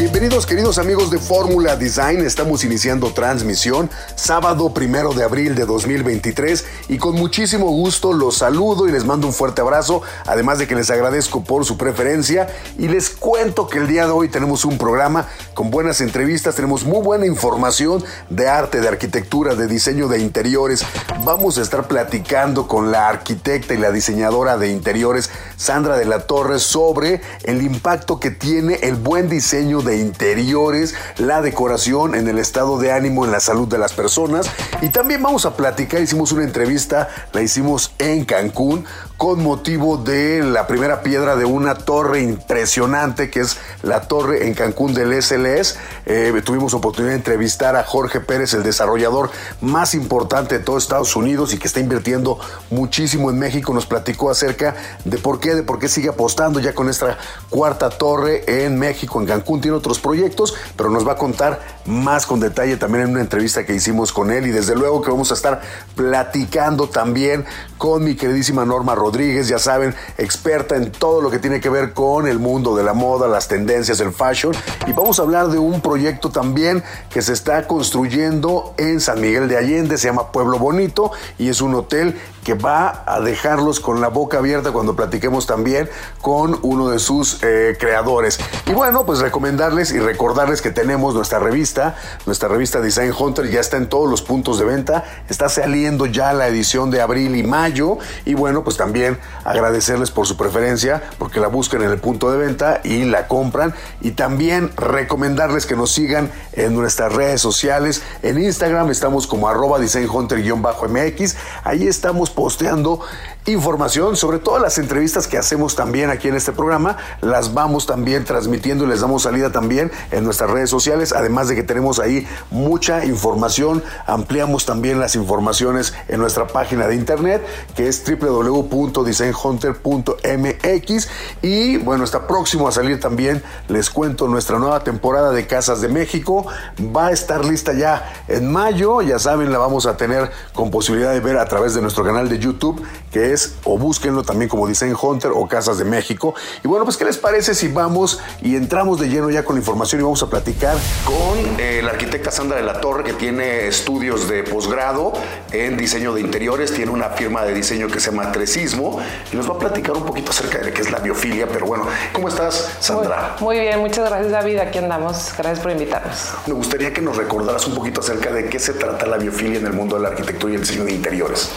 Bienvenidos queridos amigos de Fórmula Design, estamos iniciando transmisión sábado primero de abril de 2023 y con muchísimo gusto los saludo y les mando un fuerte abrazo, además de que les agradezco por su preferencia y les cuento que el día de hoy tenemos un programa con buenas entrevistas, tenemos muy buena información de arte, de arquitectura, de diseño de interiores. Vamos a estar platicando con la arquitecta y la diseñadora de interiores Sandra de la Torre sobre el impacto que tiene el buen diseño de interiores, la decoración en el estado de ánimo, en la salud de las personas. Y también vamos a platicar, hicimos una entrevista, la hicimos en Cancún con motivo de la primera piedra de una torre impresionante que es la torre en Cancún del SLS. Eh, tuvimos oportunidad de entrevistar a Jorge Pérez, el desarrollador más importante de todo Estados Unidos y que está invirtiendo muchísimo en México. Nos platicó acerca de por qué, de por qué sigue apostando ya con esta cuarta torre en México, en Cancún. Tiene otros proyectos, pero nos va a contar más con detalle también en una entrevista que hicimos con él y desde luego que vamos a estar platicando también con mi queridísima Norma Rodríguez, ya saben, experta en todo lo que tiene que ver con el mundo de la moda, las tendencias, el fashion. Y vamos a hablar de un proyecto también que se está construyendo en San Miguel de Allende, se llama Pueblo Bonito y es un hotel que va a dejarlos con la boca abierta cuando platiquemos también con uno de sus eh, creadores. Y bueno, pues recomendarles y recordarles que tenemos nuestra revista, nuestra revista Design Hunter ya está en todos los puntos de venta, está saliendo ya la edición de abril y mayo. Y bueno, pues también agradecerles por su preferencia porque la buscan en el punto de venta y la compran. Y también recomendarles que nos sigan en nuestras redes sociales, en Instagram estamos como arroba Design Hunter-MX, ahí estamos posteando información sobre todas las entrevistas que hacemos también aquí en este programa. Las vamos también transmitiendo y les damos salida también en nuestras redes sociales. Además de que tenemos ahí mucha información, ampliamos también las informaciones en nuestra página de internet que es www.designhunter.mx. Y bueno, está próximo a salir también, les cuento, nuestra nueva temporada de Casas de México. Va a estar lista ya en mayo. Ya saben, la vamos a tener con posibilidad de ver a través de nuestro canal de YouTube que es, o búsquenlo también como Design Hunter o Casas de México. Y bueno, pues, ¿qué les parece si vamos y entramos de lleno ya con la información y vamos a platicar con eh, la arquitecta Sandra de la Torre, que tiene estudios de posgrado en diseño de interiores, tiene una firma de diseño que se llama Tresismo, y nos va a platicar un poquito acerca de qué es la biofilia. Pero bueno, ¿cómo estás, Sandra? Muy, muy bien, muchas gracias, David. Aquí andamos. Gracias por invitarnos. Me gustaría que nos recordaras un poquito acerca de qué se trata la biofilia en el mundo de la arquitectura y el diseño de interiores.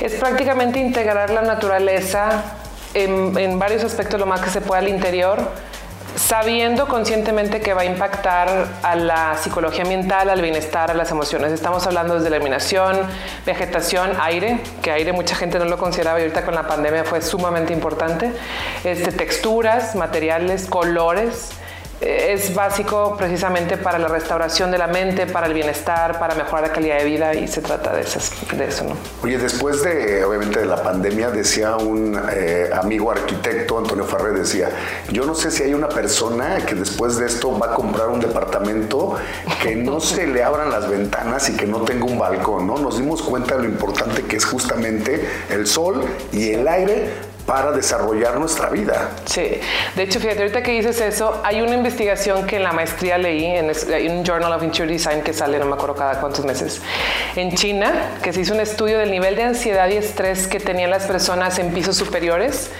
Es prácticamente integrar la naturaleza en, varios aspectos lo más que se pueda al interior, sabiendo conscientemente que va a impactar a la psicología ambiental, al bienestar, a las emociones. Estamos hablando desde la iluminación, vegetación, aire, que aire mucha gente no lo consideraba y ahorita con la pandemia fue sumamente importante, este, texturas, materiales, colores es básico precisamente para la restauración de la mente, para el bienestar, para mejorar la calidad de vida y se trata de, eso, de eso ¿no? Oye, después de, obviamente, de la pandemia, decía un eh, amigo arquitecto, Antonio Farré, decía, yo no sé si hay una persona que después de esto va a comprar un departamento que no se le abran las ventanas y que no tenga un balcón, ¿no? Nos dimos cuenta de lo importante que es justamente el sol y el aire para desarrollar nuestra vida. Sí, de hecho, fíjate, ahorita que dices eso, hay una investigación que en la maestría leí en, un Journal of Interior Design que sale, no me acuerdo cada cuántos meses, en China, que se hizo un estudio del nivel de ansiedad y estrés que tenían las personas en pisos superiores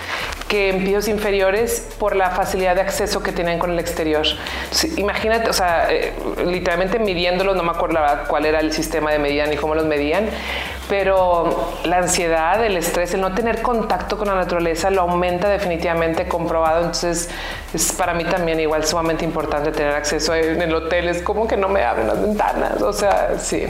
que en pisos inferiores por la facilidad de acceso que tienen con el exterior. imagínate, o sea, eh, literalmente midiéndolos, no me acuerdo cuál era el sistema de medida ni cómo los medían, pero la ansiedad, el estrés, el no tener contacto con la naturaleza lo aumenta definitivamente comprobado. Entonces, es para mí también igual sumamente importante tener acceso en el hotel. Es como que no me abren las ventanas. O sea, sí.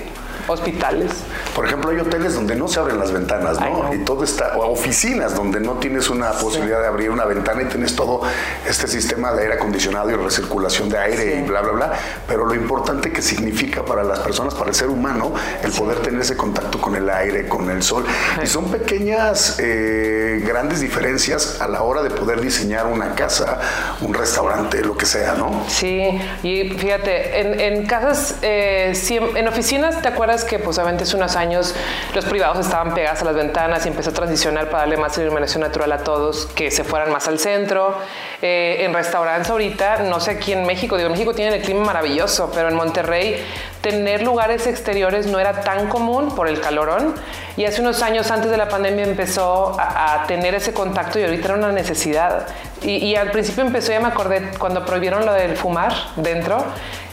Hospitales. Por ejemplo, hay hoteles donde no se abren las ventanas, ¿no? Y todo está, o oficinas donde no tienes una posibilidad de abrir una ventana y tienes todo este sistema de aire acondicionado y recirculación de aire y bla, bla, bla. Pero lo importante que significa para las personas, para el ser humano, el poder tener ese contacto con el aire, con el sol. Y son pequeñas, eh, grandes diferencias a la hora de poder diseñar una casa, un restaurante, lo que sea, ¿no? Sí, y fíjate, en, en casas, eh, en oficinas, ¿te acuerdas que pues obviamente hace unos años los privados estaban pegados a las ventanas y empezó a transicionar para darle más iluminación natural a todos, que se fueran más al centro? Eh, en restaurantes ahorita, no sé aquí en México, digo, México tiene el clima maravilloso, pero en Monterrey tener lugares exteriores no era tan común por el calorón y hace unos años antes de la pandemia empezó a, tener ese contacto y ahorita era una necesidad. Y, al principio empezó, ya me acordé, cuando prohibieron lo del fumar dentro,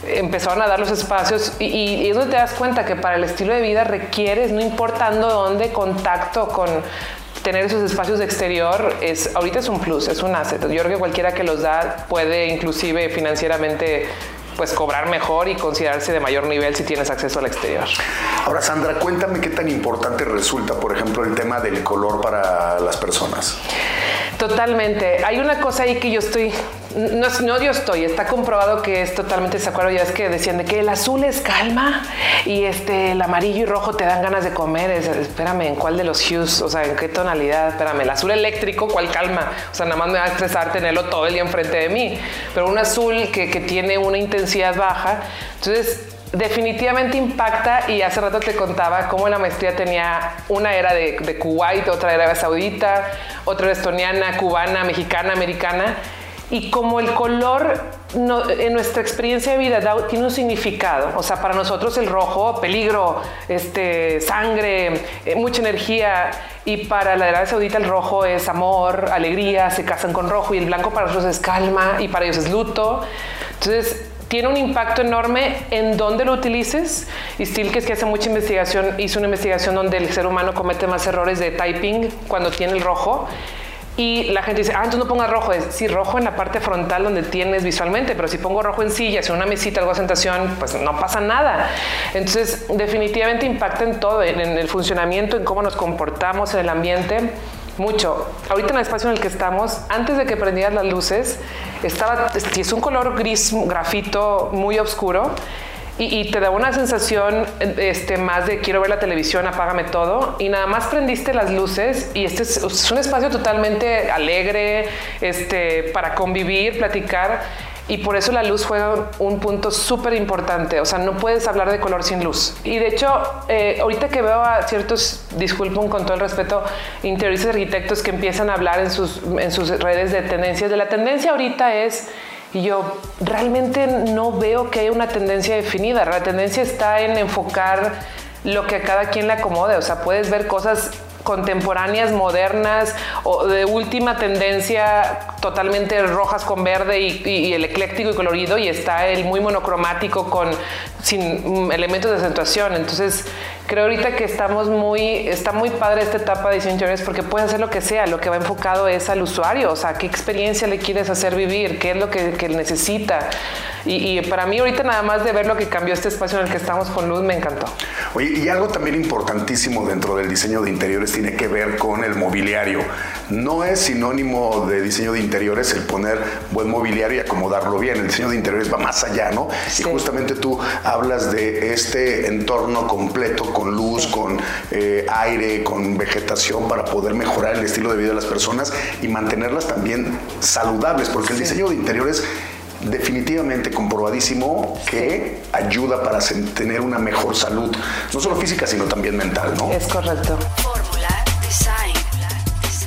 empezaron a dar los espacios y, es donde te das cuenta que para el estilo de vida requieres, no importando dónde, contacto con tener esos espacios de exterior es ahorita es un plus, es un asset. Yo creo que cualquiera que los da puede inclusive financieramente pues cobrar mejor y considerarse de mayor nivel si tienes acceso al exterior. Ahora, Sandra, cuéntame qué tan importante resulta, por ejemplo, el tema del color para las personas. Totalmente. Hay una cosa ahí que yo estoy, no, no yo estoy, está comprobado que es totalmente de acuerdo. Ya es que decían de que el azul es calma y este, el amarillo y rojo te dan ganas de comer. espérame, ¿en cuál de los hues? O sea, ¿en qué tonalidad? Espérame, el azul eléctrico, ¿cuál calma? O sea, nada más me va a estresar tenerlo todo el día enfrente de mí. Pero un azul que, que tiene una intensidad baja. Entonces, definitivamente impacta y hace rato te contaba cómo la maestría tenía una era de, Kuwait, otra era de Saudita, otra era estoniana, cubana, mexicana, americana y como el color en nuestra experiencia de vida tiene un significado, o sea, para nosotros el rojo, peligro, este, sangre, eh, mucha energía, y para la Arabia Saudita el rojo es amor, alegría, se casan con rojo, y el blanco para nosotros es calma, y para ellos es luto. Entonces, tiene un impacto enorme en dónde lo utilices. Y Stilkes, que hace mucha investigación, hizo una investigación donde el ser humano comete más errores de typing cuando tiene el rojo. Y la gente dice, ah, entonces no pongas rojo. Sí, rojo en la parte frontal donde tienes visualmente, pero si pongo rojo en sillas, en una mesita, algo de sentación, pues no pasa nada. Entonces, definitivamente impacta en todo, en el funcionamiento, en cómo nos comportamos en el ambiente. Mucho. Ahorita en el espacio en el que estamos, antes de que prendieras las luces, estaba, es un color gris grafito muy oscuro y, te da una sensación este, más de quiero ver la televisión, apágame todo y nada más prendiste las luces y este es, un espacio totalmente alegre este, para convivir, platicar y por eso la luz fue un punto súper importante. O sea, no puedes hablar de color sin luz. Y de hecho, eh, ahorita que veo a ciertos, disculpen con todo el respeto, interioristas arquitectos que empiezan a hablar en sus, en sus redes de tendencias, de la tendencia ahorita es y yo realmente no veo que haya una tendencia definida. La tendencia está en enfocar lo que a cada quien le acomode. O sea, puedes ver cosas contemporáneas, modernas o de última tendencia, totalmente rojas con verde y, el ecléctico y colorido, y está el muy monocromático con sin elementos de acentuación. Entonces, creo ahorita que estamos muy, está muy padre esta etapa de diseño porque puedes hacer lo que sea, lo que va enfocado es al usuario, o sea, qué experiencia le quieres hacer vivir, qué es lo que, que necesita. Y, para mí ahorita nada más de ver lo que cambió este espacio en el que estamos con luz me encantó. Oye, y algo también importantísimo dentro del diseño de interiores tiene que ver con el mobiliario. No es sinónimo de diseño de interiores el poner buen mobiliario y acomodarlo bien. El diseño de interiores va más allá, ¿no? Y justamente tú hablas de este entorno completo con luz, con eh, aire, con vegetación para poder mejorar el estilo de vida de las personas y mantenerlas también saludables, porque el diseño de interiores definitivamente comprobadísimo que ayuda para tener una mejor salud, no solo física, sino también mental, ¿no? Es correcto.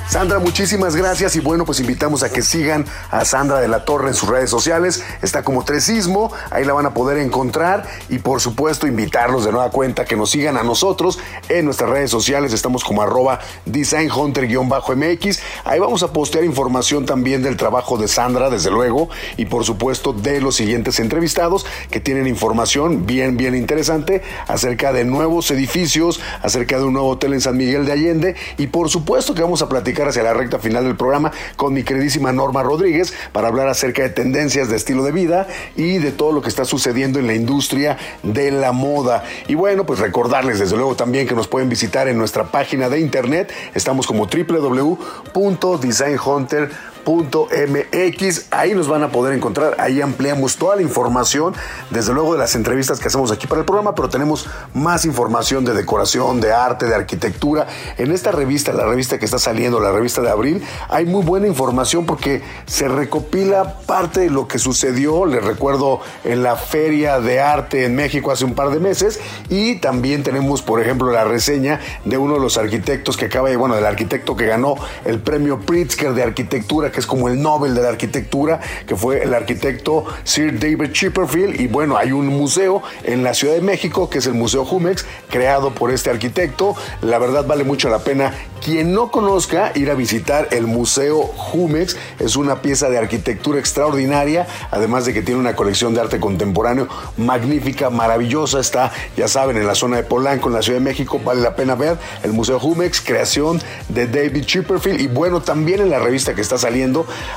Sandra, muchísimas gracias y bueno, pues invitamos a que sigan a Sandra de la Torre en sus redes sociales. Está como Tresismo, ahí la van a poder encontrar y por supuesto invitarlos de nueva cuenta que nos sigan a nosotros en nuestras redes sociales. Estamos como arroba designhunter-mx. Ahí vamos a postear información también del trabajo de Sandra, desde luego, y por supuesto de los siguientes entrevistados que tienen información bien, bien interesante acerca de nuevos edificios, acerca de un nuevo hotel en San Miguel de Allende y por supuesto que vamos a platicar hacia la recta final del programa con mi queridísima Norma Rodríguez para hablar acerca de tendencias de estilo de vida y de todo lo que está sucediendo en la industria de la moda. Y bueno, pues recordarles desde luego también que nos pueden visitar en nuestra página de internet. Estamos como www.designhunter.com MX. Ahí nos van a poder encontrar, ahí ampliamos toda la información, desde luego de las entrevistas que hacemos aquí para el programa, pero tenemos más información de decoración, de arte, de arquitectura. En esta revista, la revista que está saliendo, la revista de abril, hay muy buena información porque se recopila parte de lo que sucedió, les recuerdo, en la Feria de Arte en México hace un par de meses y también tenemos, por ejemplo, la reseña de uno de los arquitectos que acaba de, bueno, del arquitecto que ganó el premio Pritzker de arquitectura es como el Nobel de la arquitectura, que fue el arquitecto Sir David Chipperfield. Y bueno, hay un museo en la Ciudad de México, que es el Museo Jumex, creado por este arquitecto. La verdad vale mucho la pena. Quien no conozca, ir a visitar el Museo Jumex. Es una pieza de arquitectura extraordinaria, además de que tiene una colección de arte contemporáneo magnífica, maravillosa. Está, ya saben, en la zona de Polanco, en la Ciudad de México. Vale la pena ver el Museo Jumex, creación de David Chipperfield. Y bueno, también en la revista que está saliendo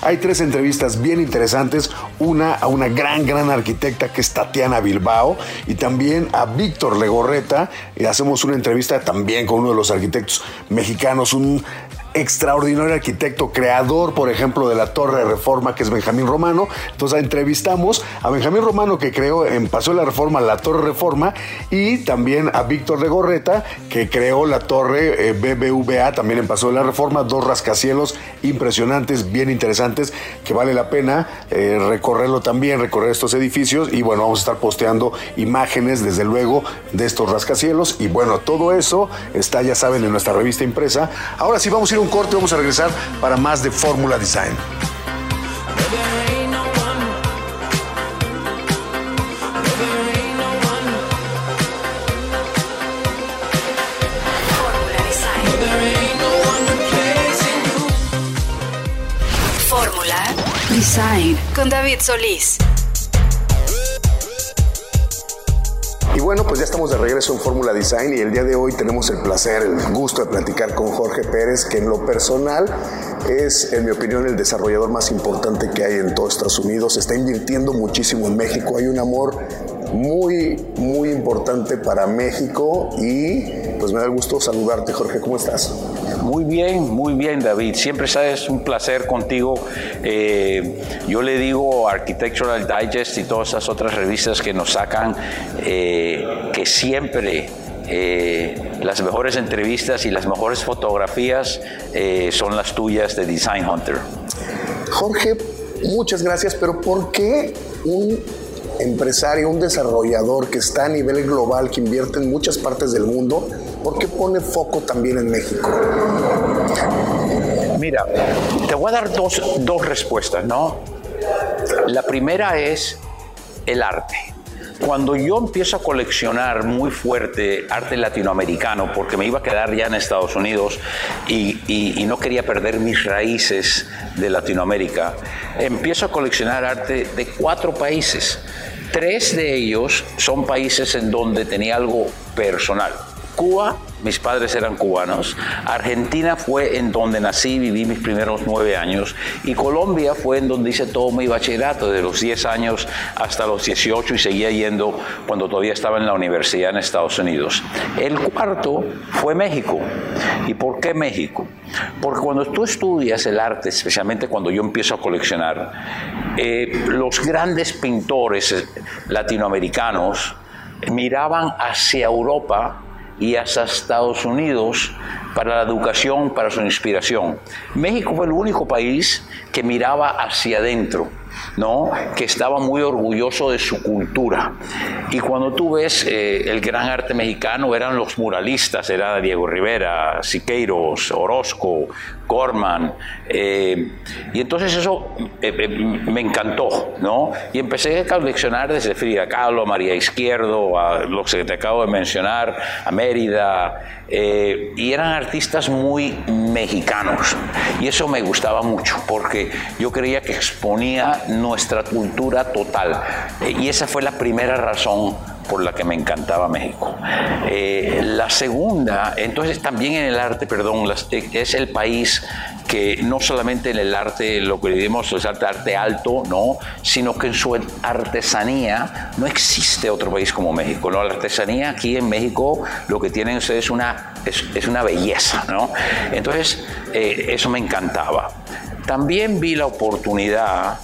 hay tres entrevistas bien interesantes. Una a una gran, gran arquitecta que es Tatiana Bilbao y también a Víctor Legorreta. Y hacemos una entrevista también con uno de los arquitectos mexicanos, un extraordinario arquitecto, creador, por ejemplo, de la Torre de Reforma, que es Benjamín Romano. Entonces entrevistamos a Benjamín Romano, que creó en Paseo de la Reforma la Torre Reforma, y también a Víctor de Gorreta, que creó la Torre eh, BBVA, también en Paseo de la Reforma, dos rascacielos impresionantes, bien interesantes, que vale la pena eh, recorrerlo también, recorrer estos edificios, y bueno, vamos a estar posteando imágenes, desde luego, de estos rascacielos, y bueno, todo eso está, ya saben, en nuestra revista impresa. Ahora sí vamos a ir un corte, vamos a regresar para más de Fórmula Design. Fórmula Design con David Solís. Bueno, pues ya estamos de regreso en Fórmula Design y el día de hoy tenemos el placer, el gusto de platicar con Jorge Pérez, que en lo personal es, en mi opinión, el desarrollador más importante que hay en todo Estados Unidos. Está invirtiendo muchísimo en México. Hay un amor muy, muy importante para México y pues me da gusto saludarte, Jorge. ¿Cómo estás? Muy bien, muy bien, David. Siempre es un placer contigo. Eh, yo le digo Architectural Digest y todas esas otras revistas que nos sacan eh, que siempre eh, las mejores entrevistas y las mejores fotografías son las tuyas de Design Hunter. Jorge, muchas gracias, pero ¿por qué un empresario, un desarrollador que está a nivel global, que invierte en muchas partes del mundo, ¿por qué pone foco también en México? Mira, te voy a dar dos, dos respuestas, ¿no? La primera es el arte. Cuando yo empiezo a coleccionar muy fuerte arte latinoamericano, porque me iba a quedar ya en Estados Unidos y, y, no quería perder mis raíces de Latinoamérica, empiezo a coleccionar arte de cuatro países. Tres de ellos son países en donde tenía algo personal. Cuba, mis padres eran cubanos. Argentina fue en donde nací, viví mis primeros nueve años. Y Colombia fue en donde hice todo mi bachillerato, de los 10 años hasta los 18 y seguía yendo cuando todavía estaba en la universidad en Estados Unidos. El cuarto fue México. ¿Y por qué México? Porque cuando tú estudias el arte, especialmente cuando yo empiezo a coleccionar, eh, los grandes pintores latinoamericanos miraban hacia Europa y hasta Estados Unidos para la educación, para su inspiración. México fue el único país que miraba hacia adentro ¿no? que estaba muy orgulloso de su cultura. Y cuando tú ves eh, el gran arte mexicano, eran los muralistas, era Diego Rivera, Siqueiros, Orozco, Gorman. Eh, y entonces eso eh, me encantó, ¿no? Y empecé a coleccionar desde Frida Kahlo, a María Izquierdo, a los que te acabo de mencionar, a Mérida, y eran artistas muy mexicanos. Y eso me gustaba mucho, porque yo creía que exponía nuestra cultura total. Y esa fue la primera razón por la que me encantaba México. Eh, la segunda, entonces también en el arte, perdón, es el país que no solamente en el arte, lo que diríamos es arte, arte alto, ¿no? sino que en su artesanía no existe otro país como México. ¿no? La artesanía aquí en México lo que tienen es una, es, una belleza. ¿no? Entonces, eh, eso me encantaba. También vi la oportunidad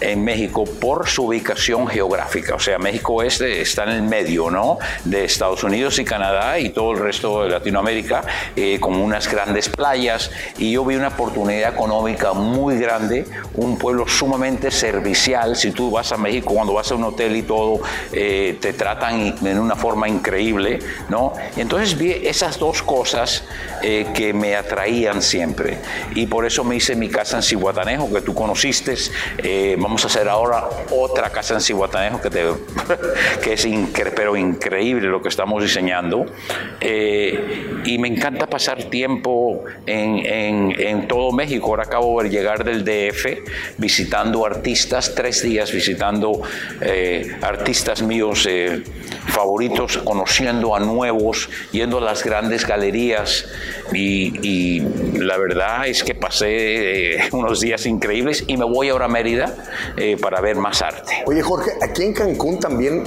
en México por su ubicación geográfica. O sea, México este está en el medio, ¿no? De Estados Unidos y Canadá y todo el resto de Latinoamérica, eh, con unas grandes playas. Y yo vi una oportunidad económica muy grande, un pueblo sumamente servicial. Si tú vas a México, cuando vas a un hotel y todo, eh, te tratan en una forma increíble, ¿no? entonces vi esas dos cosas eh, que me atraían siempre. Y por eso me hice mi casa en Cihuatanejo, que tú conociste. Vamos a hacer ahora otra casa en Cihuatanejo que, que es pero increíble lo que estamos diseñando. Eh, y me encanta pasar tiempo en, en, todo México. Ahora acabo de llegar del DF visitando artistas, tres días visitando eh, artistas míos eh, favoritos, conociendo a nuevos, yendo a las grandes galerías. Y la verdad es que pasé unos días increíbles y me voy ahora a Mérida eh, para ver más arte. Oye Jorge, aquí en Cancún también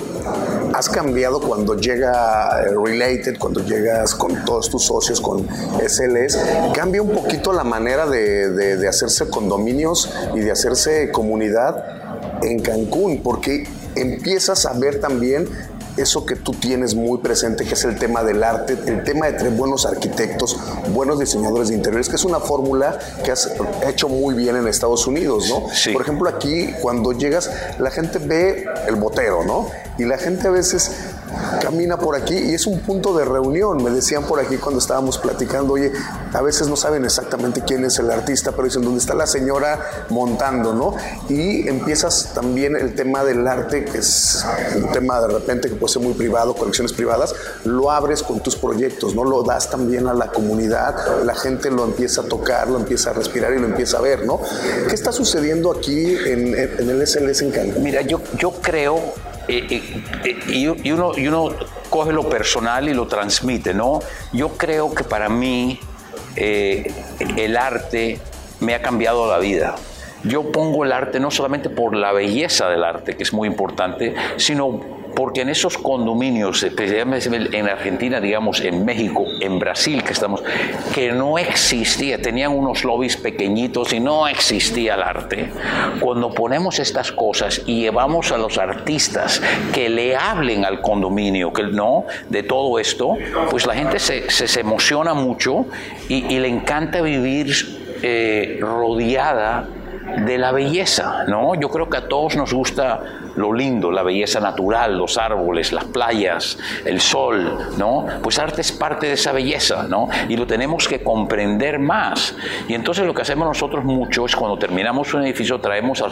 has cambiado cuando llega eh, Related, cuando llegas con todos tus socios, con SLS, cambia un poquito la manera de, de hacerse condominios y de hacerse comunidad en Cancún, porque empiezas a ver también eso que tú tienes muy presente, que es el tema del arte, el tema de tener buenos arquitectos, buenos diseñadores de interiores, que es una fórmula que has hecho muy bien en Estados Unidos, ¿no? Por ejemplo, aquí cuando llegas, la gente ve el botero, ¿no? Y la gente a veces camina por aquí y es un punto de reunión. Me decían por aquí cuando estábamos platicando, oye, a veces no saben exactamente quién es el artista, pero dicen, ¿dónde está la señora montando, no? Y empiezas también el tema del arte, que es un tema de repente que puede ser muy privado, colecciones privadas, lo abres con tus proyectos, ¿no? Lo das también a la comunidad, la gente lo empieza a tocar, lo empieza a respirar y lo empieza a ver, ¿no? ¿Qué está sucediendo aquí en, en el SLS en Cancún? Mira, yo, yo creo y, uno, y uno coge lo personal y lo transmite, ¿no? Yo creo que para mí eh, el arte me ha cambiado la vida. Yo pongo el arte no solamente por la belleza del arte, que es muy importante, sino porque en esos condominios, especialmente en Argentina, digamos, en México, en Brasil, que estamos, que no existía, tenían unos lobbies pequeñitos y no existía el arte. Cuando ponemos estas cosas y llevamos a los artistas que le hablen al condominio, que no, de todo esto, pues la gente se, se, emociona mucho y, le encanta vivir eh, rodeada de la belleza, ¿no? Yo creo que a todos nos gusta lo lindo, la belleza natural, los árboles, las playas, el sol, ¿no? Pues arte es parte de esa belleza, ¿no? Y lo tenemos que comprender más. Y entonces lo que hacemos nosotros mucho es cuando terminamos un edificio traemos a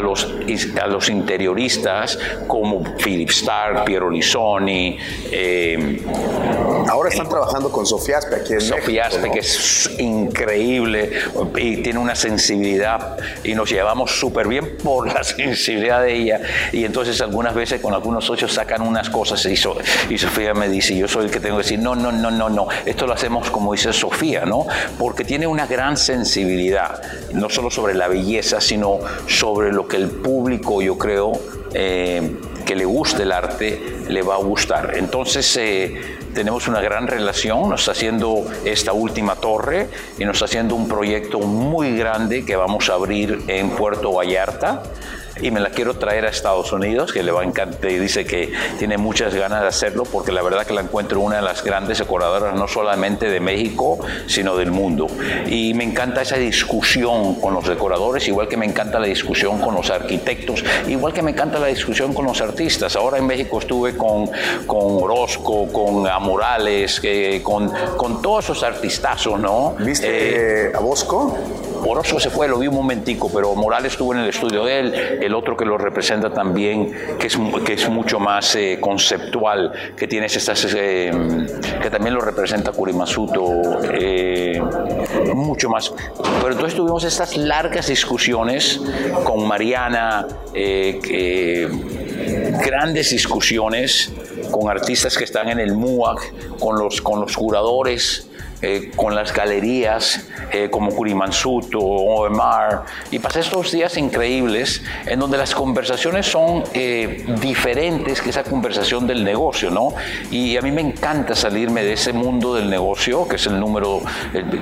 los, a los, interioristas como Philip Stark, Piero Lissoni. Eh, Ahora están trabajando con Sofía Aspe aquí en Sofía Aspe, que es increíble y tiene una sensibilidad y nos llevamos súper bien por la sensibilidad de ella y entonces algunas veces con algunos socios sacan unas cosas y, Sofía me dice, yo soy el que tengo que decir, no, no, no, no, no, esto lo hacemos como dice Sofía, ¿no? Porque tiene una gran sensibilidad, no solo sobre la belleza, sino sobre lo que el público, yo creo, eh, que le guste el arte, le va a gustar. Entonces, eh, tenemos una gran relación, nos está haciendo esta última torre y nos está haciendo un proyecto muy grande que vamos a abrir en Puerto Vallarta y me la quiero traer a Estados Unidos, que le va a encantar y dice que tiene muchas ganas de hacerlo porque la verdad que la encuentro una de las grandes decoradoras no solamente de México, sino del mundo. Y me encanta esa discusión con los decoradores, igual que me encanta la discusión con los arquitectos, igual que me encanta la discusión con los artistas. Ahora en México estuve con, con Orozco, con Amorales, eh, con, con todos esos artistazos, ¿no? ¿Viste eh, a Bosco? Orozco se fue, lo vi un momentico, pero Morales estuvo en el estudio de él, el otro que lo representa también, que es, que es mucho más eh, conceptual, que tiene estas, eh, que también lo representa Kurimazuto, eh, mucho más. Pero entonces tuvimos estas largas discusiones con Mariana, grandes discusiones con artistas que están en el MUAC, con los, con los curadores, eh, con las galerías eh, como Curimansuto, OMR, y pasé estos días increíbles en donde las conversaciones son eh, diferentes que esa conversación del negocio, ¿no? Y a mí me encanta salirme de ese mundo del negocio, que es el número,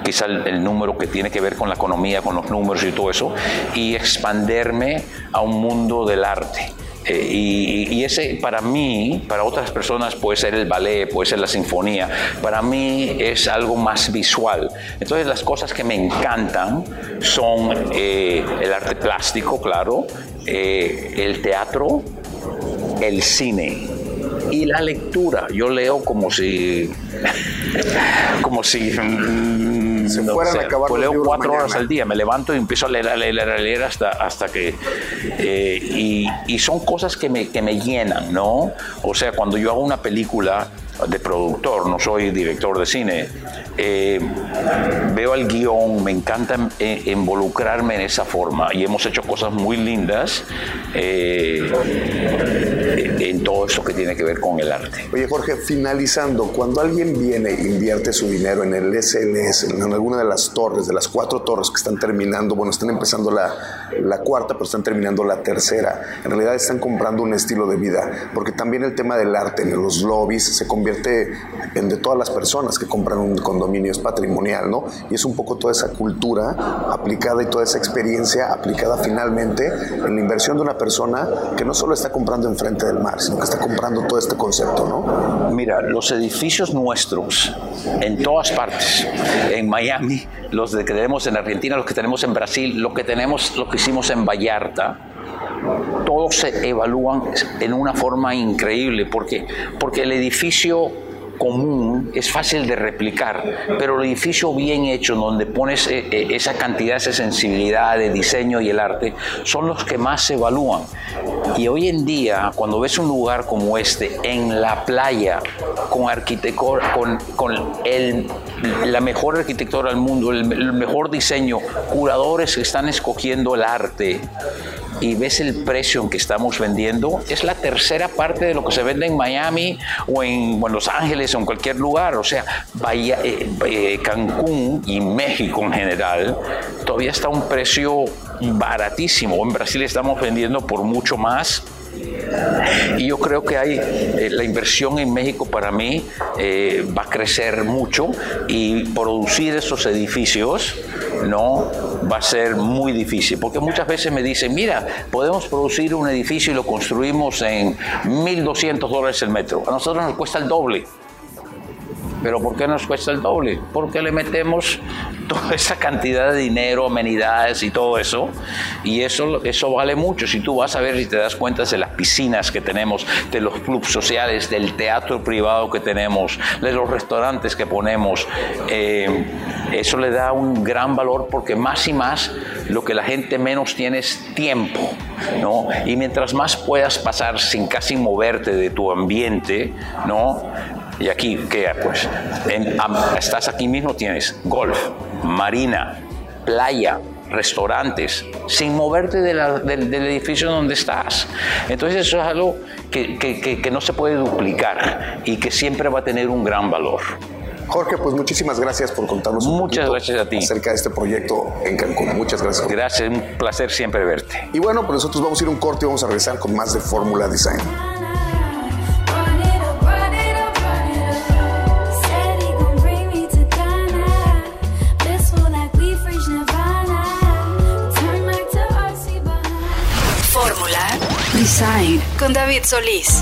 quizá el número que tiene que ver con la economía, con los números y todo eso, y expanderme a un mundo del arte. Eh, y, ese para mí, para otras personas puede ser el ballet, puede ser la sinfonía, para mí es algo más visual. Entonces las cosas que me encantan son eh, el arte plástico, claro, eh, el teatro, el cine y la lectura. Yo leo como si, como si mm, se fueran a acabar pues leo cuatro horas al día. Me levanto y empiezo a leer, a leer, a leer hasta, hasta que eh, y, y, son cosas que me, que me llenan, ¿no? O sea, cuando yo hago una película de productor, no soy director de cine, eh, veo el guion, me encanta eh, involucrarme en esa forma y hemos hecho cosas muy lindas eh, en todo eso que tiene que ver con el arte. Oye Jorge, finalizando, cuando alguien viene e invierte su dinero en el SLS, en alguna de las torres, de las cuatro torres que están terminando, bueno, están empezando la, la cuarta, pero están terminando la tercera, en realidad están comprando un estilo de vida, porque también el tema del arte en los lobbies se convierte en de todas las personas que compran un condominio es patrimonial, ¿no? Y es un poco toda esa cultura aplicada y toda esa experiencia aplicada finalmente en la inversión de una persona que no solo está comprando enfrente del mar, sino que está comprando todo este concepto, ¿no? Mira, los edificios nuestros en todas partes, en Miami, los que tenemos en Argentina, los que tenemos en Brasil, lo que tenemos, lo que hicimos en Vallarta, todos se evalúan en una forma increíble porque porque el edificio común es fácil de replicar, pero el edificio bien hecho, donde pones eh, eh, esa cantidad, esa sensibilidad de diseño y el arte, son los que más se evalúan. Y hoy en día, cuando ves un lugar como este, en la playa, con arquitectura, con, el, la mejor arquitectura del mundo, el mejor diseño, curadores que están escogiendo el arte, y ves el precio en que estamos vendiendo, es la tercera parte de lo que se vende en Miami o en, Los Ángeles o en cualquier lugar. O sea, vaya, eh, eh, Cancún y México en general todavía está a un precio baratísimo. En Brasil estamos vendiendo por mucho más. Y yo creo que hay eh, la inversión en México para mí va a crecer mucho y producir esos edificios no va a ser muy difícil, porque muchas veces me dicen, mira, podemos producir un edificio y lo construimos en 1.200 dólares el metro, a nosotros nos cuesta el doble. Pero ¿por qué nos cuesta el doble? Porque le metemos toda esa cantidad de dinero, amenidades y todo eso. Y eso, eso vale mucho. Si tú vas a ver y te das cuenta de las piscinas que tenemos, de los clubes sociales, del teatro privado que tenemos, de los restaurantes que ponemos, eh, eso le da un gran valor porque más y más lo que la gente menos tiene es tiempo. ¿no? Y mientras más puedas pasar sin casi moverte de tu ambiente, ¿no? Y aquí, ¿qué? Pues estás aquí mismo, tienes golf, marina, playa, restaurantes, sin moverte del, edificio donde estás. Entonces eso es algo que, que, no se puede duplicar y que siempre va a tener un gran valor. Jorge, pues muchísimas gracias por contarnos un Muchas gracias a ti. acerca de este proyecto en Cancún. Muchas gracias. Gracias, un placer siempre verte. Y bueno, pues nosotros vamos a ir un corte y vamos a regresar con más de Fórmula Design. Design con David Solís.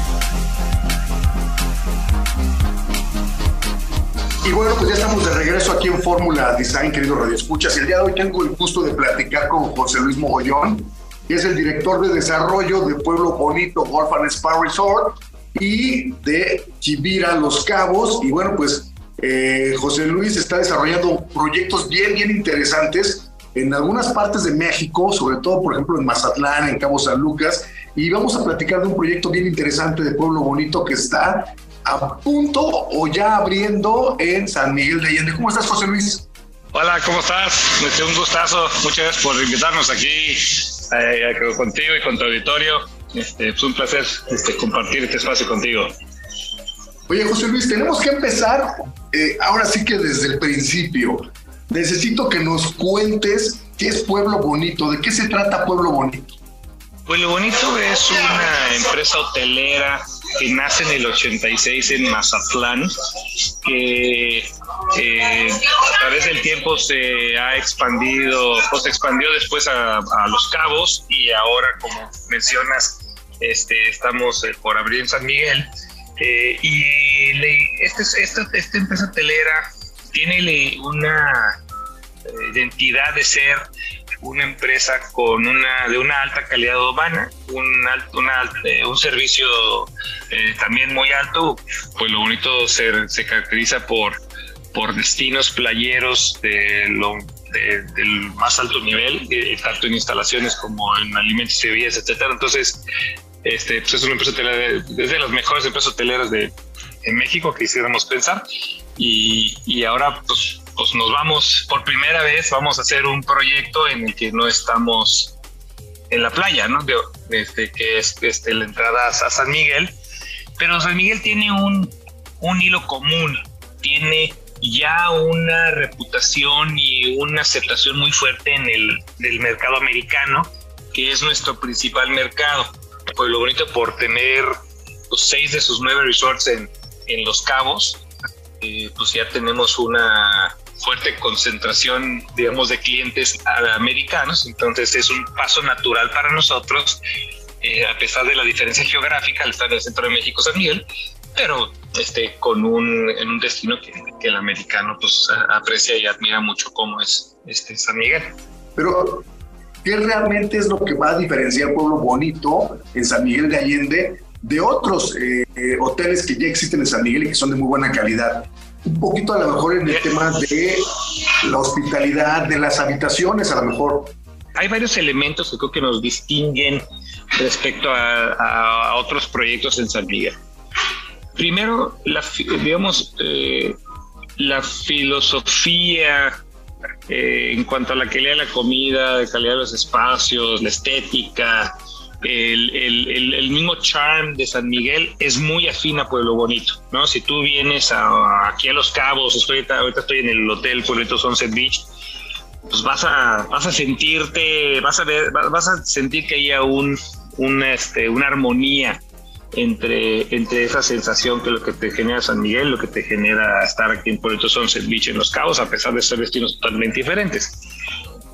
Y bueno, pues ya estamos de regreso aquí en Fórmula Design, queridos radioescuchas. El día de hoy tengo el gusto de platicar con José Luis Mogollón, que es el director de desarrollo de Pueblo Bonito Golf and Spa Resort y de Chivira Los Cabos. Y bueno, pues eh, José Luis está desarrollando proyectos bien, bien interesantes en algunas partes de México, sobre todo, por ejemplo, en Mazatlán, en Cabo San Lucas, y vamos a platicar de un proyecto bien interesante de Pueblo Bonito que está a punto o ya abriendo en San Miguel de Allende. ¿Cómo estás, José Luis? Hola, ¿cómo estás? Un gustazo. Muchas gracias por invitarnos aquí eh, contigo y con tu auditorio. Este, es un placer este, compartir este espacio contigo. Oye, José Luis, tenemos que empezar eh, ahora sí que desde el principio. Necesito que nos cuentes qué es Pueblo Bonito, de qué se trata Pueblo Bonito. Pueblo Bonito es una empresa hotelera que nace en el 86 en Mazatlán, que eh, a través del tiempo se ha expandido, pues se expandió después a, Los Cabos y ahora, como mencionas, este, estamos eh, por abrir en San Miguel. Eh, y este, esta, esta empresa hotelera tiene una identidad de ser una empresa con una de una alta calidad humana, un, una, eh, un servicio eh, también muy alto, pues lo bonito se, se caracteriza por, por destinos playeros de lo, del más alto nivel, eh, tanto en instalaciones como en alimentos y bebidas, etcétera. Entonces, este, pues es una empresa hotelera, es de las mejores empresas hoteleras de, en México, quisiéramos pensar. Y, y ahora, pues pues nos vamos, por primera vez vamos a hacer un proyecto en el que no estamos en la playa, ¿no? De, este, que es este, la entrada a San Miguel. Pero San Miguel tiene un, un hilo común, tiene ya una reputación y una aceptación muy fuerte en el del mercado americano, que es nuestro principal mercado. Pues lo bonito por tener pues, seis de sus nueve resorts en, en Los Cabos, eh, pues ya tenemos una fuerte concentración, digamos, de clientes americanos, entonces es un paso natural para nosotros, eh, a pesar de la diferencia geográfica, al estar en el centro de México, San Miguel, pero este, con un, en un destino que, que, el americano pues aprecia y admira mucho como es este San Miguel. Pero, ¿qué realmente es lo que va a diferenciar Pueblo Bonito en San Miguel de Allende de otros eh, eh, hoteles que ya existen en San Miguel y que son de muy buena calidad? Un poquito a lo mejor en el tema de la hospitalidad, de las habitaciones a lo mejor. Hay varios elementos que creo que nos distinguen respecto a, otros proyectos en San Miguel. Primero, la, digamos, eh, la filosofía eh, en cuanto a la calidad de la comida, la calidad de los espacios, la estética, el, mismo charm de San Miguel es muy afín a Pueblo Bonito, ¿no? Si tú vienes aquí a Los Cabos, estoy, ahorita estoy en el hotel Pueblito Sunset Beach, pues vas a, vas a sentirte, vas a ver, vas a sentir que haya un, este, una armonía entre, entre esa sensación que lo que te genera San Miguel, lo que te genera estar aquí en Puerto Sunset Beach en Los Cabos, a pesar de ser destinos totalmente diferentes.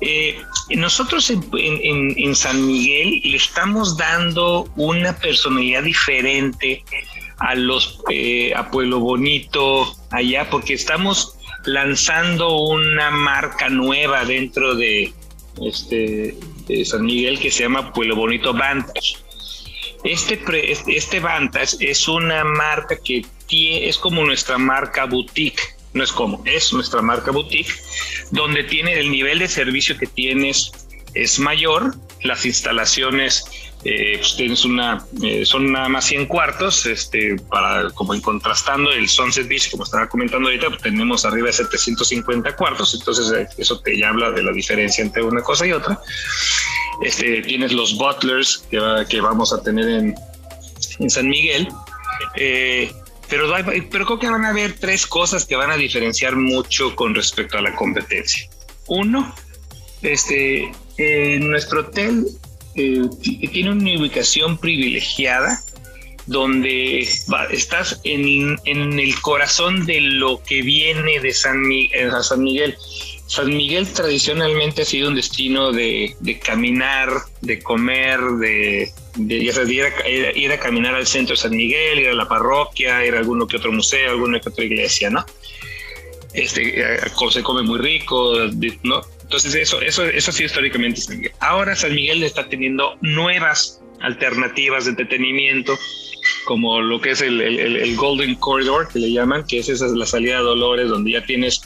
Eh, nosotros en, San Miguel le estamos dando una personalidad diferente a los eh, Pueblo Bonito allá porque estamos lanzando una marca nueva dentro de este San Miguel que se llama Pueblo Bonito Vantage. Este, este, este Vantage es una marca que tiene, es como nuestra marca boutique no es como, es nuestra marca boutique, donde tiene el nivel de servicio que tienes es mayor, las instalaciones eh, pues tienes una, eh, son nada más 100 cuartos, este, para como en contrastando el Sunset Beach, como estaba comentando ahorita, pues tenemos arriba de 750 cuartos, entonces eh, eso te ya habla de la diferencia entre una cosa y otra. Este, tienes los butlers que, vamos a tener en, en San Miguel. Pero, pero creo que van a haber tres cosas que van a diferenciar mucho con respecto a la competencia. Uno, este, nuestro hotel eh, tiene una ubicación privilegiada donde estás en, el corazón de lo que viene de San, San Miguel. San Miguel tradicionalmente ha sido un destino de, caminar, de comer, de, ir, a, caminar al centro de San Miguel, ir a la parroquia, ir a alguno que otro museo, alguna que otra iglesia, ¿no? Este, eh, se come muy rico, ¿no? Entonces eso, eso, eso sido históricamente San. Ahora San Miguel está teniendo nuevas alternativas de entretenimiento, como lo que es el, Golden Corridor, que le llaman, que es esa la salida de Dolores, donde ya tienes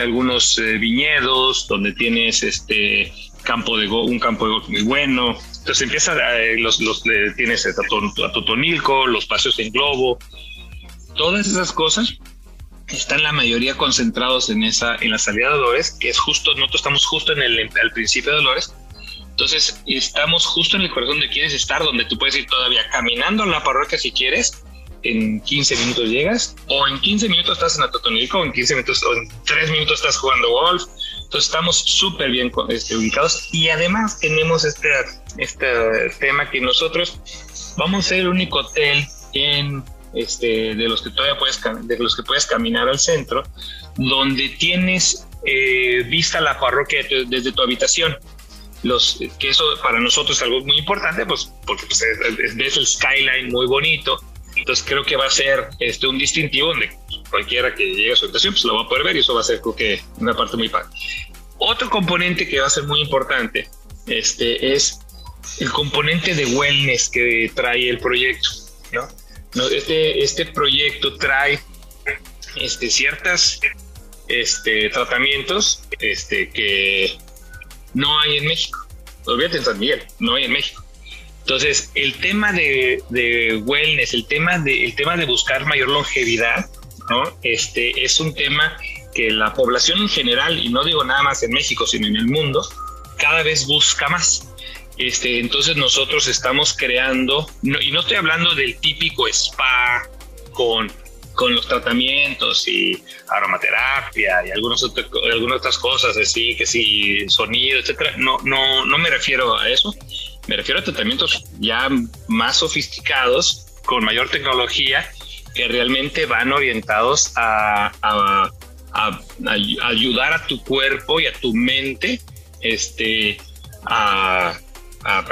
algunos eh, viñedos, donde tienes este campo de un campo de muy bueno. Entonces empieza, eh, los, los tienes a, Totonilco, los paseos en globo, todas esas cosas están la mayoría concentrados en esa en la salida de Dolores, que es justo, nosotros estamos justo en el al principio de Dolores, Entonces, estamos justo en el corazón donde quieres estar, donde tú puedes ir todavía caminando a la parroquia si quieres, en 15 minutos llegas, o en 15 minutos estás en Atotonilco, o en 15 minutos, o en 3 minutos estás jugando golf. Entonces estamos súper bien este, ubicados y además tenemos este, este tema que nosotros vamos a ser el único hotel en este, de los que todavía puedes de los que puedes caminar al centro, donde tienes eh, vista la parroquia desde tu habitación. Los, que eso para nosotros es algo muy importante, pues porque pues, ves el skyline muy bonito, entonces creo que va a ser este, un distintivo donde cualquiera que llegue a su habitación pues lo va a poder ver y eso va a ser creo que una parte muy padre. Otro componente que va a ser muy importante este, es el componente de wellness que trae el proyecto. ¿no? No, este, este proyecto trae este, ciertas este, tratamientos este, que no hay en México. Olvídate en San Miguel, no hay en México. Entonces, el tema de, de, wellness, el tema de, el tema de buscar mayor longevidad, ¿no? Este es un tema que la población en general, y no digo nada más en México, sino en el mundo, cada vez busca más. Este, entonces nosotros estamos creando, y no estoy hablando del típico spa con, con los tratamientos y aromaterapia y algunas, algunas otras cosas así, que sí, sonido, etcétera. No, no, no me refiero a eso. Me refiero a tratamientos ya más sofisticados, con mayor tecnología, que realmente van orientados a, a, a, a ayudar a tu cuerpo y a tu mente este, a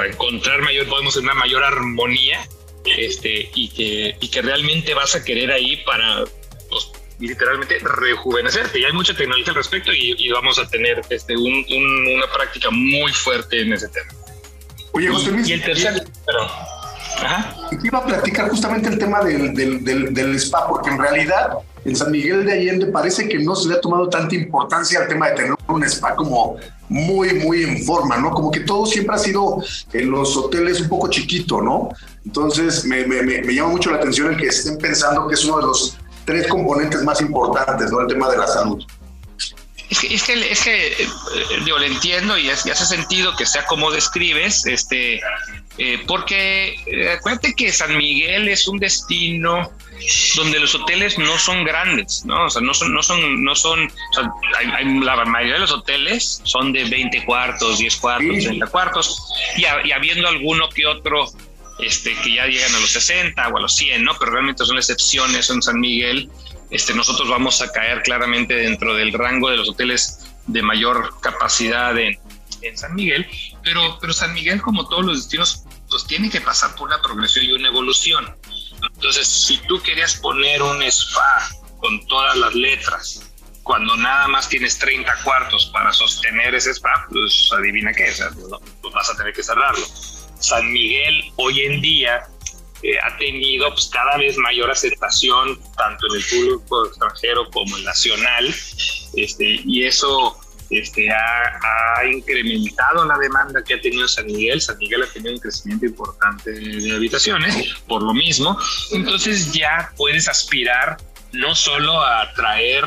encontrar mayor, podemos una mayor armonía este, y, que, y que realmente vas a querer ahí para pues, literalmente rejuvenecerte. Y hay mucha tecnología al respecto y, vamos a tener este, una práctica muy fuerte en ese tema. Oye, José Luis. Y, el tercer, pero, ajá. iba a platicar justamente el tema del, del, del, spa, porque en realidad en San Miguel de Allende parece que no se le ha tomado tanta importancia al tema de tener un spa como muy, muy en forma, ¿no? Como que todo siempre ha sido en los hoteles un poco chiquito, ¿no? Entonces me, me, me llama mucho la atención el que estén pensando que es uno de los tres componentes más importantes, ¿no? El tema de la salud. Es que, es que, es que eh, digo, lo entiendo y, hace sentido que sea como describes, este, eh, porque eh, acuérdate que San Miguel es un destino donde los hoteles no son grandes, ¿no? O sea, no son, no son, no son, o sea, hay, la mayoría de los hoteles son de 20 cuartos, 10 cuartos, 30 cuartos, y, y, habiendo alguno que otro este, que ya llegan a los 60 o a los 100, ¿no? Pero realmente son excepciones en San Miguel. Este, nosotros vamos a caer claramente dentro del rango de los hoteles de mayor capacidad en, en San Miguel, pero, pero San Miguel, como todos los destinos, pues tiene que pasar por una progresión y una evolución. Entonces, si tú querías poner un spa con todas las letras, cuando nada más tienes 30 cuartos para sostener ese spa, pues adivina qué, es, pues vas a tener que cerrarlo. San Miguel hoy en día eh, ha tenido pues, cada vez mayor aceptación, tanto en el público extranjero como el nacional, este, y eso este, ha, incrementado la demanda que ha tenido San Miguel. San Miguel ha tenido un crecimiento importante de habitaciones, por lo mismo. Entonces ya puedes aspirar no solo a atraer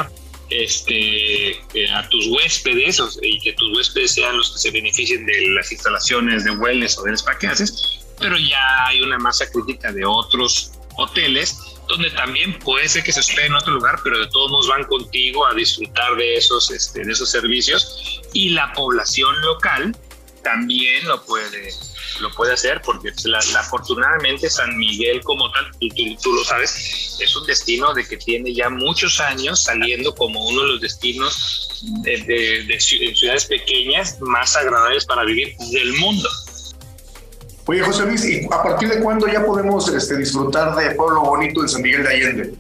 este, eh, a tus huéspedes y que tus huéspedes sean los que se beneficien de las instalaciones de wellness o del spa que haces, pero ya hay una masa crítica de otros hoteles donde también puede ser que se espere en otro lugar, pero de todos modos van contigo a disfrutar de esos, este, de esos servicios y la población local también lo puede, lo puede hacer porque pues, la, afortunadamente San Miguel como tal, tú, tú, lo sabes, es un destino de que tiene ya muchos años saliendo como uno de los destinos de, de ciudades pequeñas más agradables para vivir del mundo. Oye, José Luis, ¿y a partir de cuándo ya podemos este, disfrutar de Pueblo Bonito en San Miguel de Allende?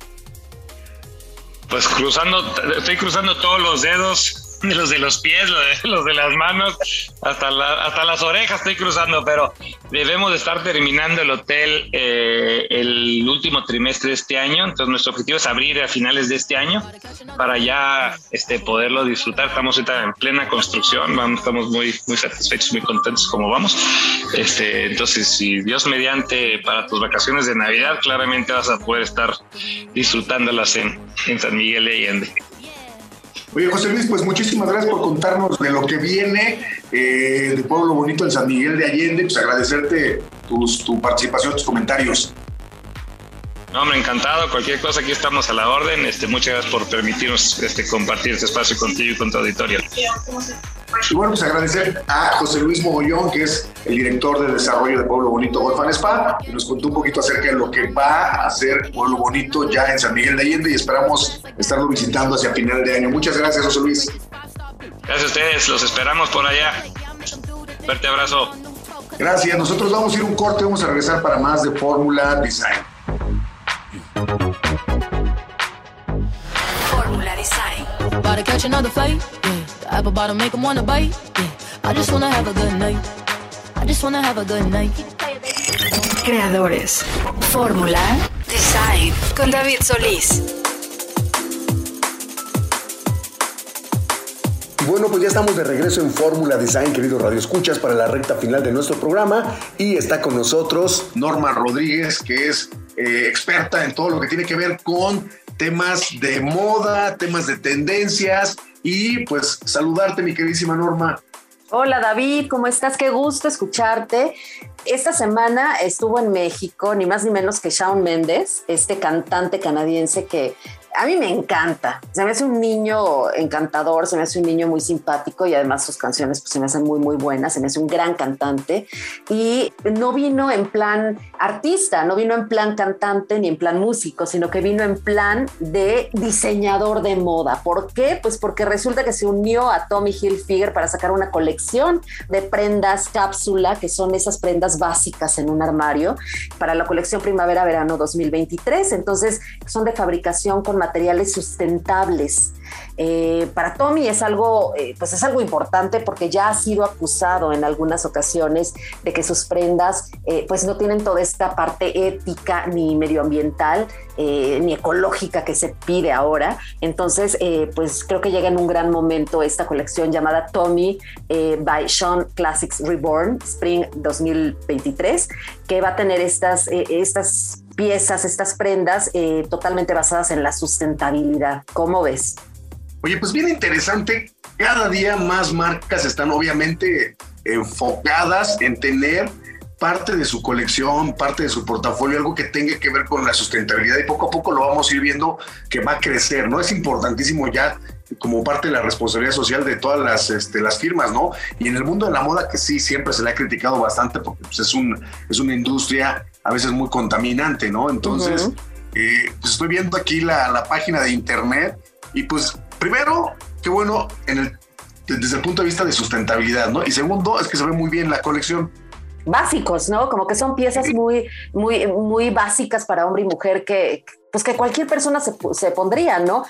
Pues cruzando, estoy cruzando todos los dedos los de los pies, los de, las manos, hasta, hasta las orejas estoy cruzando, pero debemos de estar terminando el hotel eh, el último trimestre de este año, entonces nuestro objetivo es abrir a finales de este año para ya este, poderlo disfrutar. Estamos en plena construcción, vamos, estamos muy, muy satisfechos, muy contentos como vamos. Este, entonces, si Dios mediante para tus vacaciones de Navidad, claramente vas a poder estar disfrutándolas en, en San Miguel de Allende. Oye, José Luis, pues muchísimas gracias por contarnos de lo que viene. eh, de Pueblo Bonito en San Miguel de Allende. Pues agradecerte tu participación, tus comentarios. No, hombre, encantado. Cualquier cosa, aquí estamos a la orden. Este, muchas gracias por permitirnos este, compartir este espacio contigo y con tu auditorio. Y bueno, pues agradecer a José Luis Mogollón, que es el director de desarrollo de Pueblo Bonito Golf Spa, y nos contó un poquito acerca de lo que va a hacer Pueblo Bonito ya en San Miguel de Allende y esperamos estarlo visitando hacia final de año. Muchas gracias, José Luis. Gracias a ustedes, los esperamos por allá. Fuerte abrazo. Gracias, nosotros vamos a ir un corte, vamos a regresar para más de Fórmula Design. Fórmula Design. About to catch another fight. Yeah. The apple bottom make them wanna bite. Yeah. I just wanna have a good night. I just wanna have a good night. Creadores. Fórmula Design. Con David Solís. Bueno, pues ya estamos de regreso en Fórmula Design, queridos Radio Escuchas, para la recta final de nuestro programa. Y está con nosotros Norma Rodríguez, que es eh, experta en todo lo que tiene que ver con temas de moda, temas de tendencias y pues saludarte mi queridísima Norma. Hola David, ¿cómo estás? Qué gusto escucharte. Esta semana estuvo en México ni más ni menos que Shawn Mendes, este cantante canadiense que a mí me encanta. Se me hace un niño encantador, se me hace un niño muy simpático y además sus canciones pues, se me hacen muy, muy buenas. Se me hace un gran cantante y no vino en plan artista, no vino en plan cantante ni en plan músico, sino que vino en plan de diseñador de moda. ¿Por qué? Pues porque resulta que se unió a Tommy Hilfiger para sacar una colección de prendas cápsula, que son esas prendas básicas en un armario, para la colección primavera-verano 2023. Entonces, son de fabricación con materiales sustentables. Eh, para Tommy es algo, eh, pues es algo importante porque ya ha sido acusado en algunas ocasiones de que sus prendas eh, pues no tienen toda esta parte ética ni medioambiental ni ecológica que se pide ahora. Entonces, pues creo que llega en un gran momento esta colección llamada Tommy by Sean Classics Reborn Spring 2023, que va a tener estas, estas piezas, estas prendas eh, totalmente basadas en la sustentabilidad. ¿Cómo ves? Oye, pues bien interesante. Cada día más marcas están obviamente enfocadas en tener parte de su colección, parte de su portafolio, algo que tenga que ver con la sustentabilidad y poco a poco lo vamos a ir viendo que va a crecer, ¿no? Es importantísimo ya como parte de la responsabilidad social de todas las, este, las firmas, ¿no? Y en el mundo de la moda que sí, siempre se le ha criticado bastante porque pues, es, un, es una industria a veces muy contaminante, ¿no? Entonces, eh, pues estoy viendo aquí la, la, página de internet y pues primero, qué bueno en el, desde el punto de vista de sustentabilidad, ¿no? Y segundo, es que se ve muy bien la colección básicos, ¿no? Como que son piezas muy, muy, muy básicas para hombre y mujer que, pues que cualquier persona se, se, pondría, ¿no?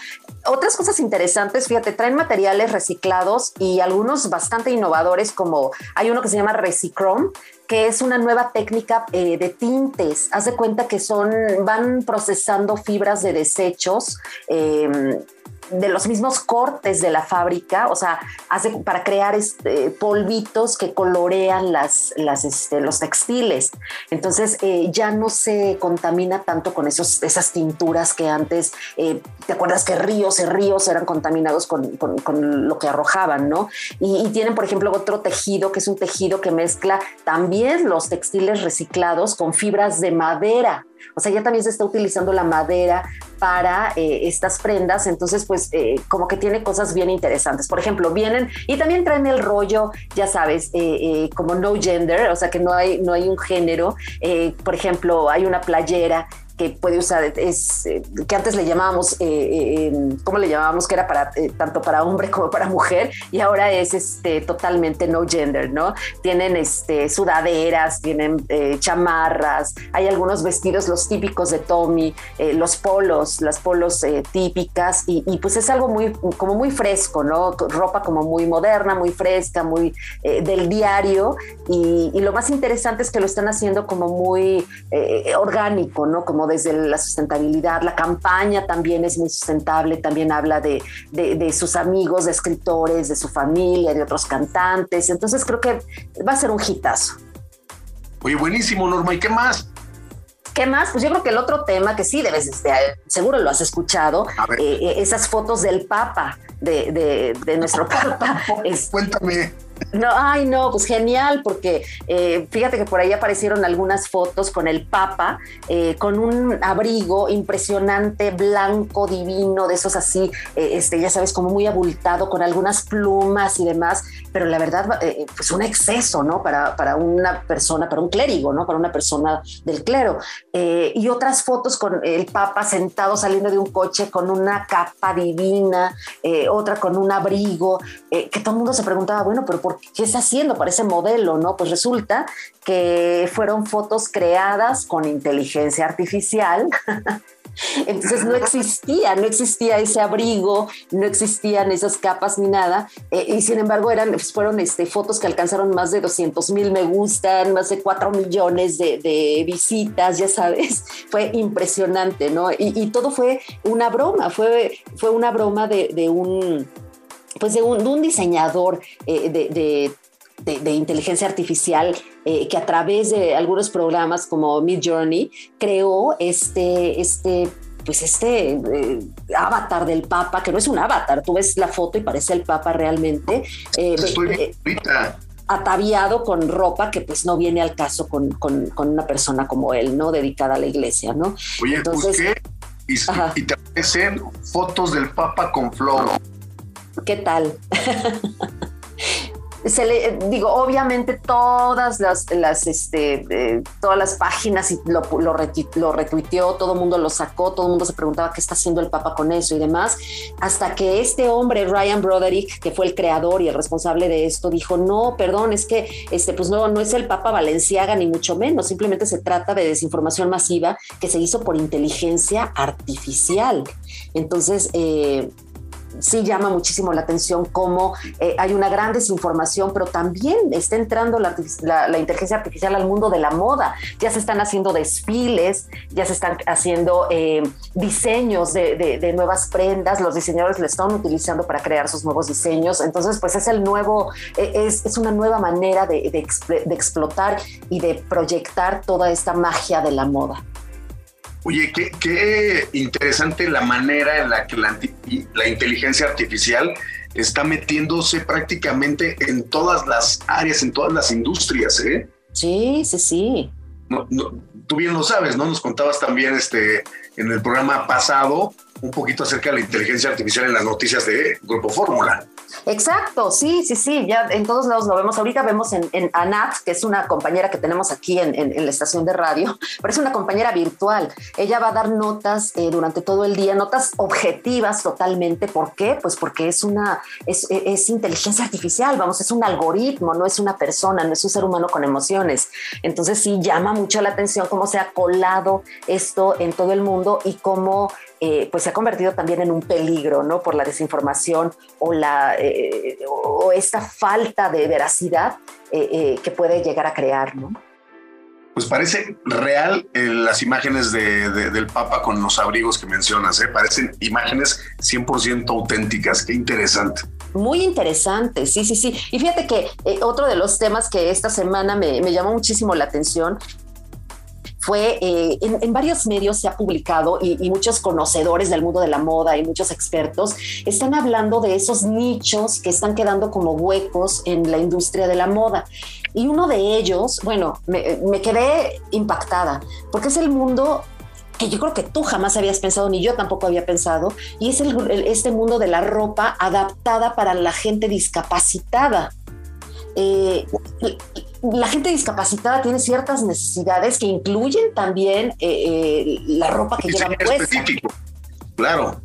Otras cosas interesantes, fíjate, traen materiales reciclados y algunos bastante innovadores, como hay uno que se llama Recicrom, que es una nueva técnica eh, de tintes. Haz de cuenta que son, van procesando fibras de desechos. Eh, de los mismos cortes de la fábrica, o sea, hace para crear este, polvitos que colorean las, este, los textiles. Entonces eh, ya no se contamina tanto con esos, esas tinturas que antes, eh, ¿te acuerdas que ríos y ríos eran contaminados con, con, lo que arrojaban, ¿no? Y, y, tienen, por ejemplo, otro tejido que es un tejido que mezcla también los textiles reciclados con fibras de madera. O sea, ya también se está utilizando la madera para eh, estas prendas, entonces pues eh, como que tiene cosas bien interesantes. Por ejemplo, vienen y también traen el rollo, ya sabes, eh, como no gender, o sea que no hay, no hay un género. por ejemplo, hay una playera que puede usar, es eh, que antes le llamábamos, eh, eh ¿cómo le llamábamos? Que era para tanto para hombre como para mujer y ahora es este totalmente no gender, ¿no? Tienen este sudaderas, tienen chamarras, hay algunos vestidos, los típicos de Tommy, los polos, las polos típicas y, pues es algo muy, como muy fresco, ¿no? Ropa como muy moderna, muy fresca, muy del diario y, y, lo más interesante es que lo están haciendo como muy orgánico, ¿no? Como desde la sustentabilidad. La campaña también es muy sustentable, también habla de, de, sus amigos, de escritores, de su familia, de otros cantantes. Entonces creo que va a ser un hitazo. Oye, buenísimo, Norma. ¿Y qué más? ¿Qué más? Pues yo creo que el otro tema que sí debes, este, seguro lo has escuchado, eh, eh, esas fotos del Papa, de, de, de nuestro Papa. Cuéntame No, ay, no, pues genial, porque eh, fíjate que por ahí aparecieron algunas fotos con el Papa, eh, con un abrigo impresionante, blanco, divino, de esos así, eh, este, ya sabes, como muy abultado, con algunas plumas y demás, pero la verdad, pues un exceso, ¿no? Para, para, una persona, para un clérigo, ¿no? Para una persona del clero. y otras fotos con el Papa sentado saliendo de un coche con una capa divina, otra con un abrigo, que todo el mundo se preguntaba, bueno, pero ¿por qué está haciendo para ese modelo? ¿no? Pues resulta que fueron fotos creadas con inteligencia artificial. Entonces no existía, no existía ese abrigo, no existían esas capas ni nada. Eh, y sin embargo eran, fueron este, fotos que alcanzaron más de 200 mil me gustan, más de 4 millones de, visitas, ya sabes. Fue impresionante, ¿no? Y, todo fue una broma, fue, fue una broma de un pues de un, diseñador eh, de, inteligencia artificial eh, que a través de algunos programas como Mid Journey creó este, este pues este eh, avatar del Papa, que no es un avatar, tú ves la foto y parece el Papa realmente. ataviado con ropa que pues no viene al caso con, una persona como él, ¿no? Dedicada a la iglesia, ¿no? Oye, Entonces, y, y, te aparecen fotos del Papa con flor. ¿Qué tal? se le, digo, obviamente todas las, las este, eh, todas las páginas y lo, lo, retuiteó, todo el mundo lo sacó, todo el mundo se preguntaba qué está haciendo el Papa con eso y demás, hasta que este hombre, Ryan Broderick, que fue el creador y el responsable de esto, dijo, no, perdón, es que este, pues no, no es el Papa Valenciaga ni mucho menos, simplemente se trata de desinformación masiva que se hizo por inteligencia artificial. Entonces, eh, sí llama muchísimo la atención cómo eh, hay una gran desinformación, pero también está entrando la, inteligencia artificial al mundo de la moda. Ya se están haciendo desfiles, ya se están haciendo eh, diseños de, nuevas prendas, los diseñadores lo están utilizando para crear sus nuevos diseños. Entonces, pues es el nuevo, eh, es, es, una nueva manera de explotar y de proyectar toda esta magia de la moda. Oye, qué, interesante la manera en la que la, inteligencia artificial está metiéndose prácticamente en todas las áreas, en todas las industrias, ¿eh? Sí, sí, sí. tú bien lo sabes, ¿no? Nos contabas también este, en el programa pasado un poquito acerca de la inteligencia artificial en las noticias de Grupo Fórmula. Exacto, sí, sí, sí, ya en todos lados lo vemos. Ahorita vemos en, Anat, que es una compañera que tenemos aquí en, la estación de radio, pero es una compañera virtual. Ella va a dar notas eh, durante todo el día, notas objetivas totalmente. ¿Por qué? Pues porque es una, es, es, inteligencia artificial, vamos, es un algoritmo, no es una persona, no es un ser humano con emociones. Entonces sí llama mucho la atención cómo se ha colado esto en todo el mundo y cómo eh, pues se ha convertido también en un peligro, ¿no? Por la desinformación o, la, eh, o esta falta de veracidad eh, que puede llegar a crear, ¿no? Pues parece real las imágenes del Papa con los abrigos que mencionas, ¿eh? parecen imágenes 100% auténticas, qué interesante. Muy interesante, sí, sí, sí. Y fíjate que otro de los temas que esta semana me, me, llamó muchísimo la atención fue eh, en, varios medios se ha publicado y, muchos conocedores del mundo de la moda y muchos expertos están hablando de esos nichos que están quedando como huecos en la industria de la moda. Y uno de ellos, bueno, me, quedé impactada porque es el mundo que yo creo que tú jamás habías pensado, ni yo tampoco había pensado, y es este mundo de la ropa adaptada para la gente discapacitada. Eh, la gente discapacitada tiene ciertas necesidades que incluyen también eh, eh, la ropa que llevan puesta. Claro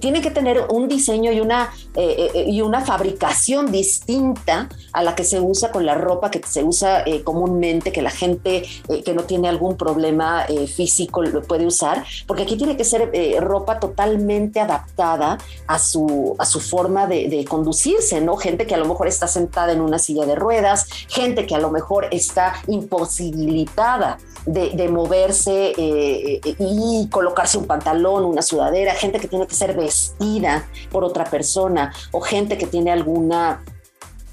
tiene que tener un diseño y una, eh, eh, eh, y una fabricación distinta a la que se usa con la ropa que se usa comúnmente, que la gente que no tiene algún problema físico lo puede usar, porque aquí tiene que ser ropa totalmente adaptada a su, a su forma de, de, conducirse, ¿no? Gente que a lo mejor está sentada en una silla de ruedas, gente que a lo mejor está imposibilitada de, moverse eh, eh, y colocarse un pantalón, una sudadera, gente que tiene que ser vestida por otra persona o gente que tiene alguna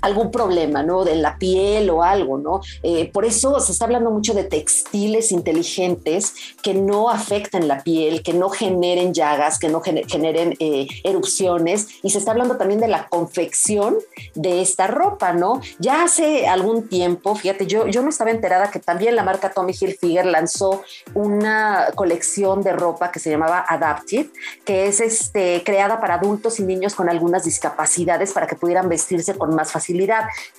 algún problema, ¿no? De la piel o algo, ¿no? Eh, por eso se está hablando mucho de textiles inteligentes que no afecten la piel, que no generen llagas, que no generen eh, erupciones. Y se está hablando también de la confección de esta ropa, ¿no? Ya hace algún tiempo, fíjate, yo, yo no estaba enterada que también la marca Tommy Hilfiger lanzó una colección de ropa que se llamaba Adaptive, que es este, creada para adultos y niños con algunas discapacidades para que pudieran vestirse con más facilidad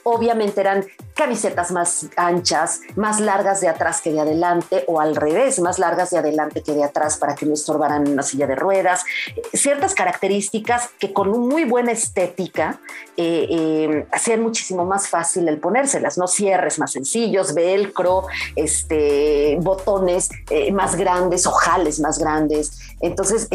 Obviamente eran camisetas más anchas, más largas de atrás que de adelante, o al revés, más largas de adelante que de atrás para que no estorbaran una silla de ruedas. Ciertas características que con muy buena estética eh, eh, hacían muchísimo más fácil el ponérselas, ¿no? Cierres más sencillos, velcro, este, botones eh, más grandes, ojales más grandes. Entonces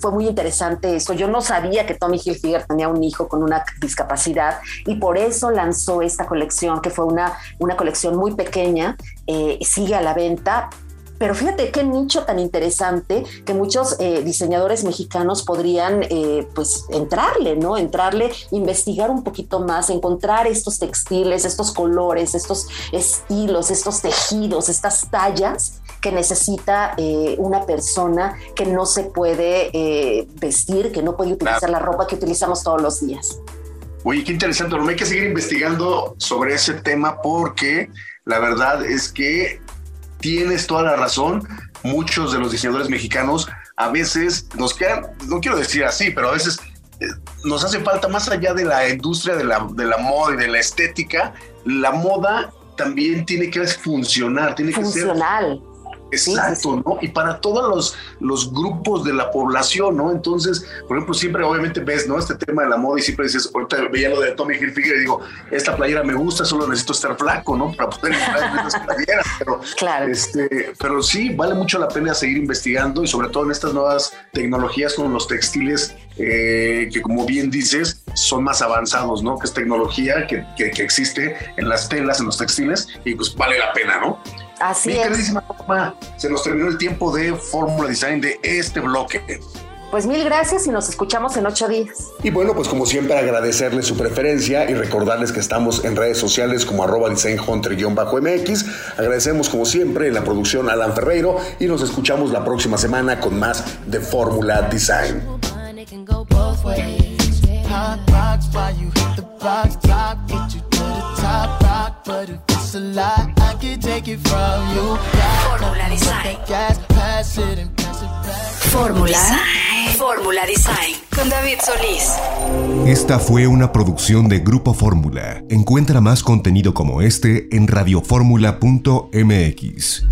fue muy interesante eso. Yo no sabía que Tommy Hilfiger tenía un hijo con una discapacidad y por eso lanzó esta colección, que fue una, una colección muy pequeña, eh, sigue a la venta, pero fíjate qué nicho tan interesante que muchos eh, diseñadores mexicanos podrían eh, pues entrarle, ¿no? Entrarle, investigar un poquito más, encontrar estos textiles, estos colores, estos estilos, estos tejidos, estas tallas que necesita una persona que no se puede vestir, que no puede utilizar la ropa que utilizamos todos los días. Oye, qué interesante, no hay que seguir investigando sobre ese tema porque la verdad es que tienes toda la razón. Muchos de los diseñadores mexicanos a veces nos quedan, no quiero decir así, pero a veces eh, nos hace falta más allá de la industria de la, de la moda y de la estética, la moda también tiene que funcionar, tiene que ser Exacto, ¿no? Y para todos los, los grupos de la población, ¿no? Entonces, por ejemplo, siempre obviamente ves, ¿no? Este tema de la moda y siempre dices, ahorita veía lo de Tommy Hilfiger y digo, esta playera me gusta, solo necesito estar flaco, ¿no? Para poder entrar en esas playeras. Pero, claro. este, pero sí, vale mucho la pena seguir investigando y sobre todo en estas nuevas tecnologías como los textiles, eh, que como bien dices, son más avanzados, ¿no? Que es tecnología que, que, que existe en las telas, en los textiles y pues vale la pena, ¿no? Así Mi es. se nos terminó el tiempo de Fórmula Design de este bloque. Pues mil gracias y nos escuchamos en ocho días. Y bueno, pues como siempre agradecerles su preferencia y recordarles que estamos en redes sociales como arroba designhunter-mx. Agradecemos como siempre en la producción Alan Ferreiro y nos escuchamos la próxima semana con más de Fórmula Design. Fórmula Design. Fórmula. Fórmula Design. Con David Solís. Esta fue una producción de Grupo Fórmula. Encuentra más contenido como este en radioformula.mx.